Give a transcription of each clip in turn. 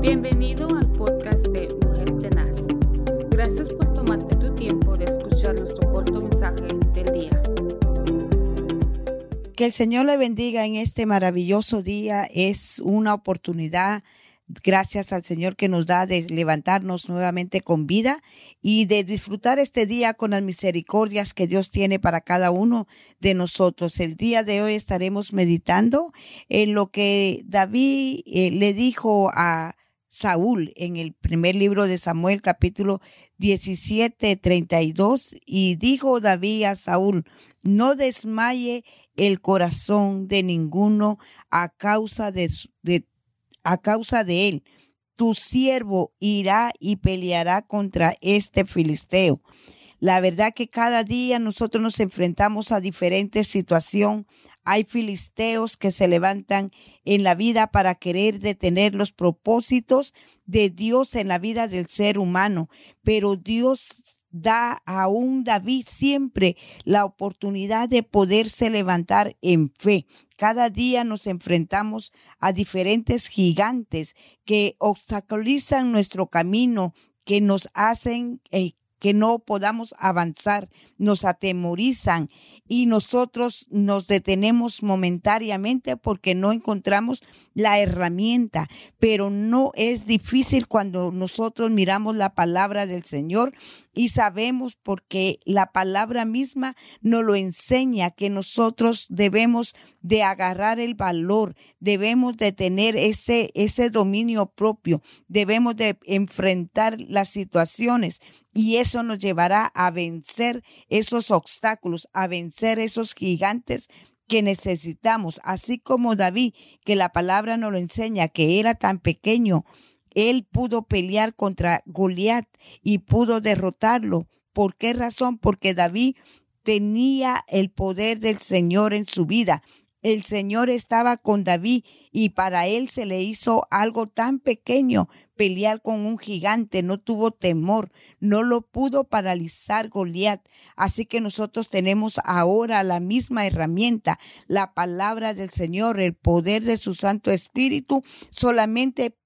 Bienvenido al podcast de Mujer Tenaz. Gracias por tomarte tu tiempo de escuchar nuestro corto mensaje del día. Que el Señor le bendiga en este maravilloso día. Es una oportunidad Gracias al Señor que nos da de levantarnos nuevamente con vida y de disfrutar este día con las misericordias que Dios tiene para cada uno de nosotros. El día de hoy estaremos meditando en lo que David eh, le dijo a Saúl en el primer libro de Samuel capítulo 17, 32 y dijo David a Saúl, no desmaye el corazón de ninguno a causa de, de a causa de él. Tu siervo irá y peleará contra este filisteo. La verdad que cada día nosotros nos enfrentamos a diferentes situaciones. Hay filisteos que se levantan en la vida para querer detener los propósitos de Dios en la vida del ser humano, pero Dios da a un David siempre la oportunidad de poderse levantar en fe. Cada día nos enfrentamos a diferentes gigantes que obstaculizan nuestro camino, que nos hacen eh, que no podamos avanzar, nos atemorizan y nosotros nos detenemos momentáneamente porque no encontramos la herramienta, pero no es difícil cuando nosotros miramos la palabra del Señor y sabemos porque la palabra misma nos lo enseña que nosotros debemos de agarrar el valor, debemos de tener ese, ese dominio propio, debemos de enfrentar las situaciones y eso nos llevará a vencer esos obstáculos, a vencer esos gigantes que necesitamos, así como David, que la palabra nos lo enseña, que era tan pequeño, él pudo pelear contra Goliat y pudo derrotarlo. ¿Por qué razón? Porque David tenía el poder del Señor en su vida. El Señor estaba con David y para él se le hizo algo tan pequeño pelear con un gigante, no tuvo temor, no lo pudo paralizar Goliat. Así que nosotros tenemos ahora la misma herramienta, la palabra del Señor, el poder de su Santo Espíritu, solamente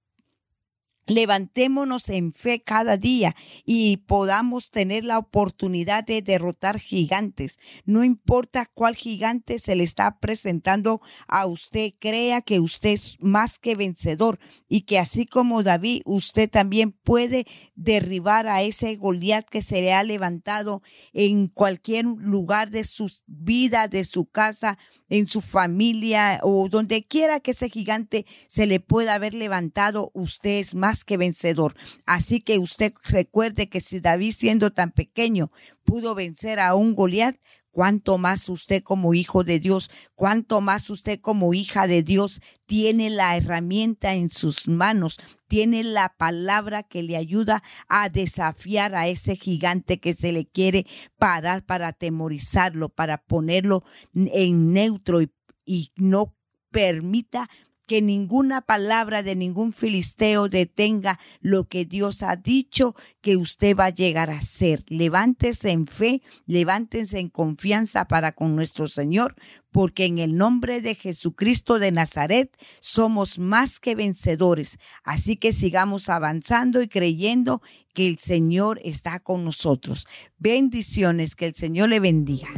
Levantémonos en fe cada día y podamos tener la oportunidad de derrotar gigantes. No importa cuál gigante se le está presentando a usted, crea que usted es más que vencedor y que así como David, usted también puede derribar a ese Goliat que se le ha levantado en cualquier lugar de su vida, de su casa, en su familia o donde quiera que ese gigante se le pueda haber levantado, usted es más que vencedor. Así que usted recuerde que si David siendo tan pequeño pudo vencer a un Goliat, cuánto más usted como hijo de Dios, cuánto más usted como hija de Dios tiene la herramienta en sus manos, tiene la palabra que le ayuda a desafiar a ese gigante que se le quiere parar para atemorizarlo, para ponerlo en neutro y, y no permita que ninguna palabra de ningún filisteo detenga lo que Dios ha dicho que usted va a llegar a ser. Levántese en fe, levántense en confianza para con nuestro Señor, porque en el nombre de Jesucristo de Nazaret somos más que vencedores. Así que sigamos avanzando y creyendo que el Señor está con nosotros. Bendiciones, que el Señor le bendiga.